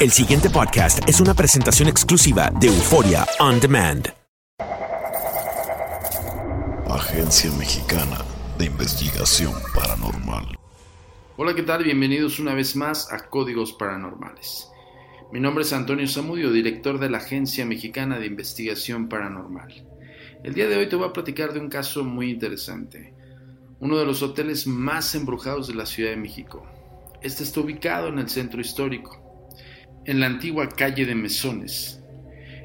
El siguiente podcast es una presentación exclusiva de Euforia On Demand. Agencia Mexicana de Investigación Paranormal. Hola, ¿qué tal? Bienvenidos una vez más a Códigos Paranormales. Mi nombre es Antonio Zamudio, director de la Agencia Mexicana de Investigación Paranormal. El día de hoy te voy a platicar de un caso muy interesante. Uno de los hoteles más embrujados de la Ciudad de México. Este está ubicado en el centro histórico, en la antigua calle de Mesones.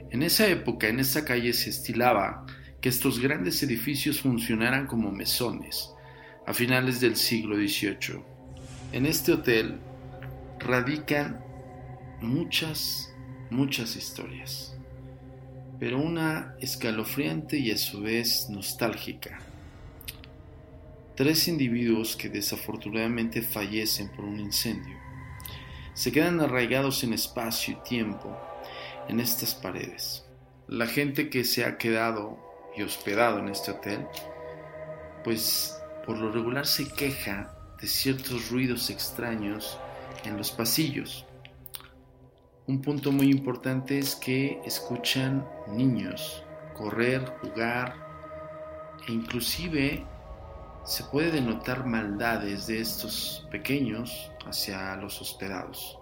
En esa época, en esta calle se estilaba que estos grandes edificios funcionaran como mesones a finales del siglo XVIII. En este hotel radican muchas, muchas historias, pero una escalofriante y a su vez nostálgica. Tres individuos que desafortunadamente fallecen por un incendio se quedan arraigados en espacio y tiempo en estas paredes. La gente que se ha quedado y hospedado en este hotel, pues por lo regular se queja de ciertos ruidos extraños en los pasillos. Un punto muy importante es que escuchan niños correr, jugar e inclusive se puede denotar maldades de estos pequeños hacia los hospedados.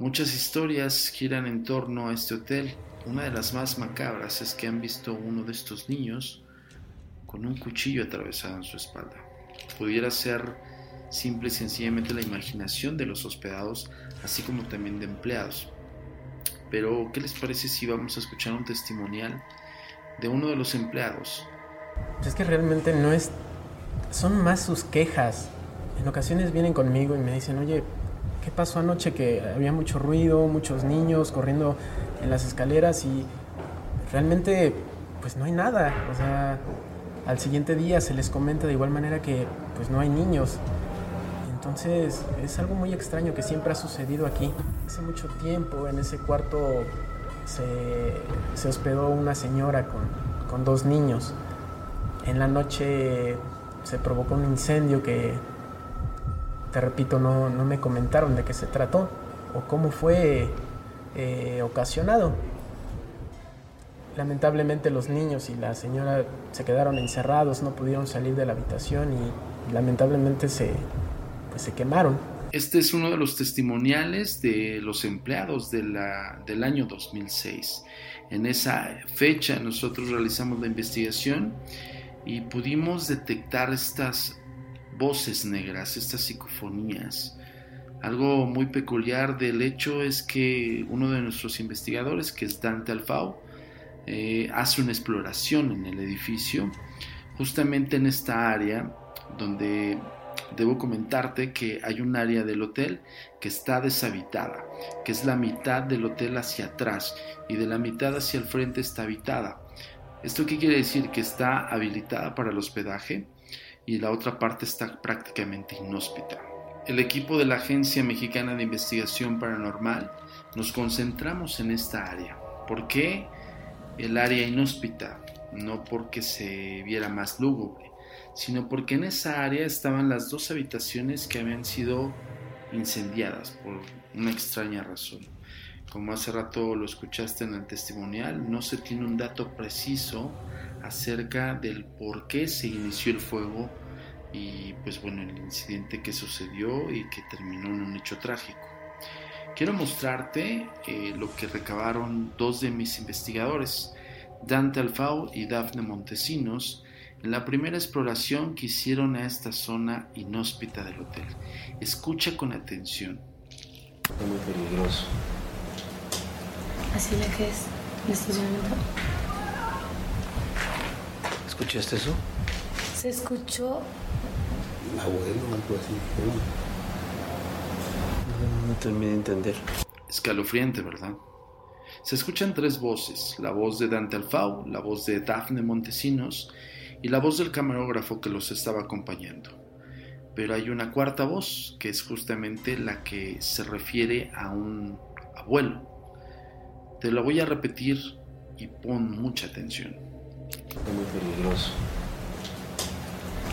Muchas historias giran en torno a este hotel. Una de las más macabras es que han visto uno de estos niños con un cuchillo atravesado en su espalda. Pudiera ser simple y sencillamente la imaginación de los hospedados, así como también de empleados. Pero, ¿qué les parece si vamos a escuchar un testimonial de uno de los empleados? Es que realmente no es... Son más sus quejas. En ocasiones vienen conmigo y me dicen, oye, ¿qué pasó anoche? Que había mucho ruido, muchos niños corriendo en las escaleras y realmente pues no hay nada. O sea, al siguiente día se les comenta de igual manera que pues no hay niños. Entonces es algo muy extraño que siempre ha sucedido aquí. Hace mucho tiempo en ese cuarto se, se hospedó una señora con, con dos niños. En la noche se provocó un incendio que, te repito, no, no me comentaron de qué se trató o cómo fue eh, ocasionado. Lamentablemente los niños y la señora se quedaron encerrados, no pudieron salir de la habitación y lamentablemente se, pues, se quemaron. Este es uno de los testimoniales de los empleados de la, del año 2006. En esa fecha nosotros realizamos la investigación y pudimos detectar estas voces negras, estas psicofonías. Algo muy peculiar del hecho es que uno de nuestros investigadores, que es Dante Alfao, eh, hace una exploración en el edificio, justamente en esta área donde debo comentarte que hay un área del hotel que está deshabitada, que es la mitad del hotel hacia atrás y de la mitad hacia el frente está habitada. ¿Esto qué quiere decir? Que está habilitada para el hospedaje y la otra parte está prácticamente inhóspita. El equipo de la Agencia Mexicana de Investigación Paranormal nos concentramos en esta área. ¿Por qué el área inhóspita? No porque se viera más lúgubre, sino porque en esa área estaban las dos habitaciones que habían sido incendiadas por una extraña razón. Como hace rato lo escuchaste en el testimonial, no se tiene un dato preciso acerca del por qué se inició el fuego y pues bueno, el incidente que sucedió y que terminó en un hecho trágico. Quiero mostrarte eh, lo que recabaron dos de mis investigadores, Dante Alfao y Dafne Montesinos, en la primera exploración que hicieron a esta zona inhóspita del hotel. Escucha con atención. Es muy peligroso. Así la que es el estacionamiento. ¿Escuchaste eso? Se escuchó. Abuelo, algo así. No, no terminé de entender. Escalofriante, ¿verdad? Se escuchan tres voces, la voz de Dante Alfau, la voz de Dafne Montesinos y la voz del camarógrafo que los estaba acompañando. Pero hay una cuarta voz, que es justamente la que se refiere a un abuelo. Te lo voy a repetir y pon mucha atención. Es muy peligroso.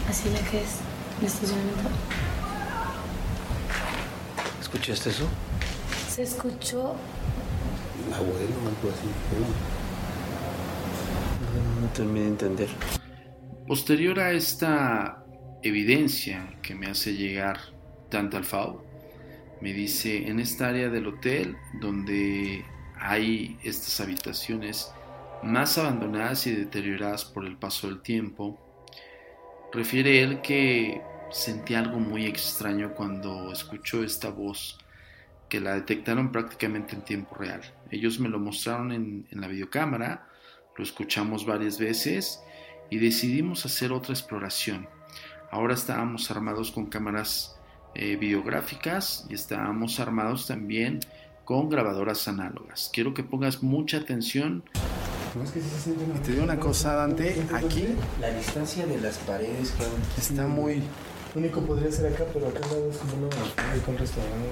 Así la que es el estacionamiento. ¿Escuchaste eso? Se escuchó. Abuelo, algo así. No, no terminé de entender. Posterior a esta evidencia que me hace llegar Dante Alfao, me dice, en esta área del hotel donde hay estas habitaciones más abandonadas y deterioradas por el paso del tiempo, refiere él que sentí algo muy extraño cuando escuchó esta voz, que la detectaron prácticamente en tiempo real. Ellos me lo mostraron en, la videocámara, lo escuchamos varias veces y decidimos hacer otra exploración. Ahora estábamos armados con cámaras eh, videográficas y estábamos armados también con grabadoras análogas. Quiero que pongas mucha atención. y te digo una cosa, Dante, aquí La distancia de las paredes, claro. está muy... único podría ser acá, pero acá es como una hay con restaurante.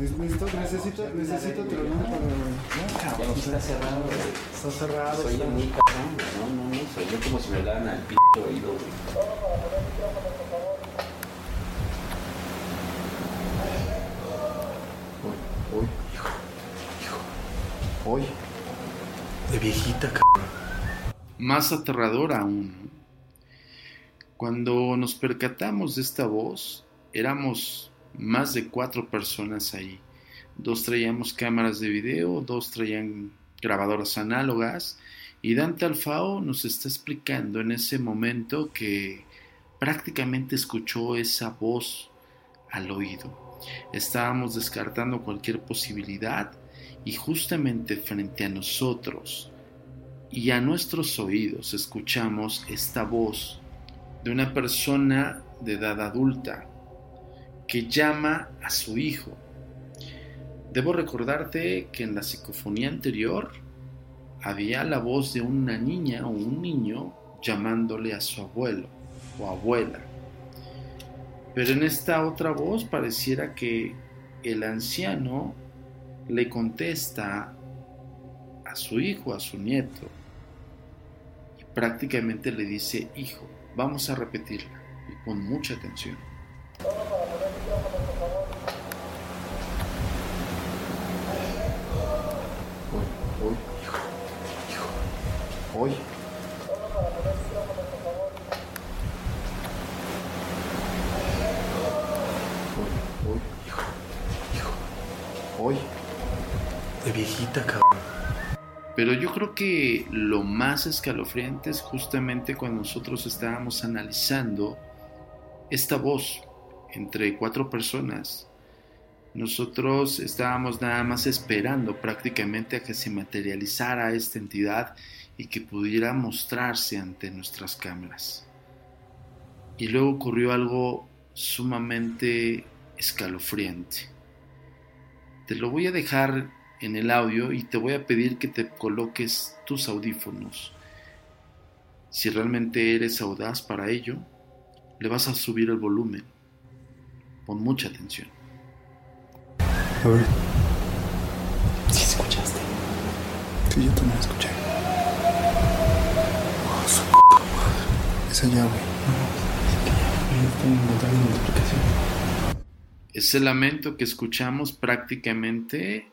Necesito, necesito, necesito tronar para... Ya está cerrado. güey. Está cerrado. Soy mi cabrón. No, no, no. Soy yo como si me hablaran al p oído, güey. De viejita, cabrón. Más aterrador aún. Cuando nos percatamos de esta voz, éramos más de cuatro personas ahí. Dos traíamos cámaras de video, dos traían grabadoras análogas y Dante Alfao nos está explicando en ese momento que prácticamente escuchó esa voz al oído. Estábamos descartando cualquier posibilidad y justamente frente a nosotros y a nuestros oídos escuchamos esta voz de una persona de edad adulta que llama a su hijo. Debo recordarte que en la psicofonía anterior había la voz de una niña o un niño llamándole a su abuelo o abuela. Pero en esta otra voz pareciera que el anciano le contesta a su hijo, a su nieto, y prácticamente le dice, hijo, vamos a repetirla, y con mucha atención. Uy, uy, hijo, hijo. Uy. Uy, Hoy. De viejita, cabrón. Pero yo creo que lo más escalofriante es justamente cuando nosotros estábamos analizando esta voz entre cuatro personas. Nosotros estábamos nada más esperando prácticamente a que se materializara esta entidad y que pudiera mostrarse ante nuestras cámaras. Y luego ocurrió algo sumamente escalofriante. Te lo voy a dejar en el audio y te voy a pedir que te coloques tus audífonos. Si realmente eres audaz para ello, le vas a subir el volumen. Pon mucha atención. A ver. ¿Sí escuchaste? Sí, yo también escuché. Oh, su puta madre. Esa llave. Ese lamento que escuchamos prácticamente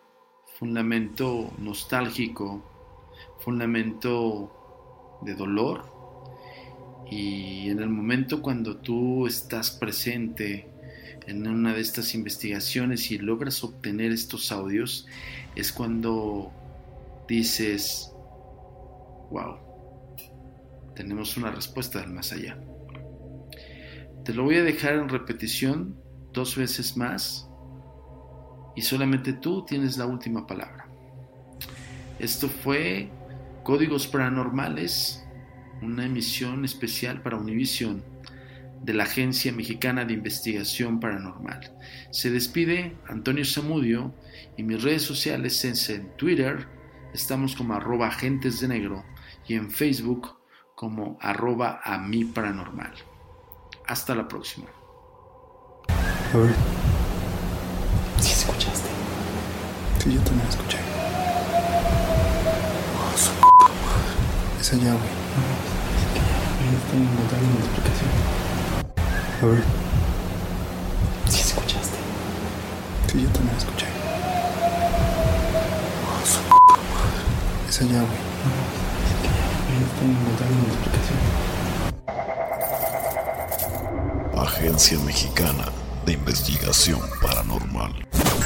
fue un lamento nostálgico, fue un lamento de dolor. Y en el momento cuando tú estás presente en una de estas investigaciones y logras obtener estos audios, es cuando dices, wow, tenemos una respuesta del más allá. Te lo voy a dejar en repetición dos veces más y solamente tú tienes la última palabra. Esto fue Códigos Paranormales, una emisión especial para Univision de la Agencia Mexicana de Investigación Paranormal. Se despide Antonio Zamudio y mis redes sociales es en Twitter, estamos como arroba agentes de negro y en Facebook como arroba a mi paranormal. Hasta la próxima. A ver. ¿Sí escuchaste? Sí, yo también escuché. Oh, su puta madre. Esa llave. A ver. ¿Sí escuchaste? Sí, yo también escuché. Oh, su puta madre. Esa llave. Agencia Mexicana de Investigación Paranormal.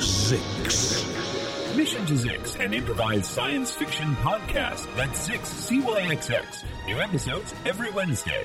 Zix. Mission to Zix, an improvised science fiction podcast. That's Zix, CYXX. New episodes every Wednesday.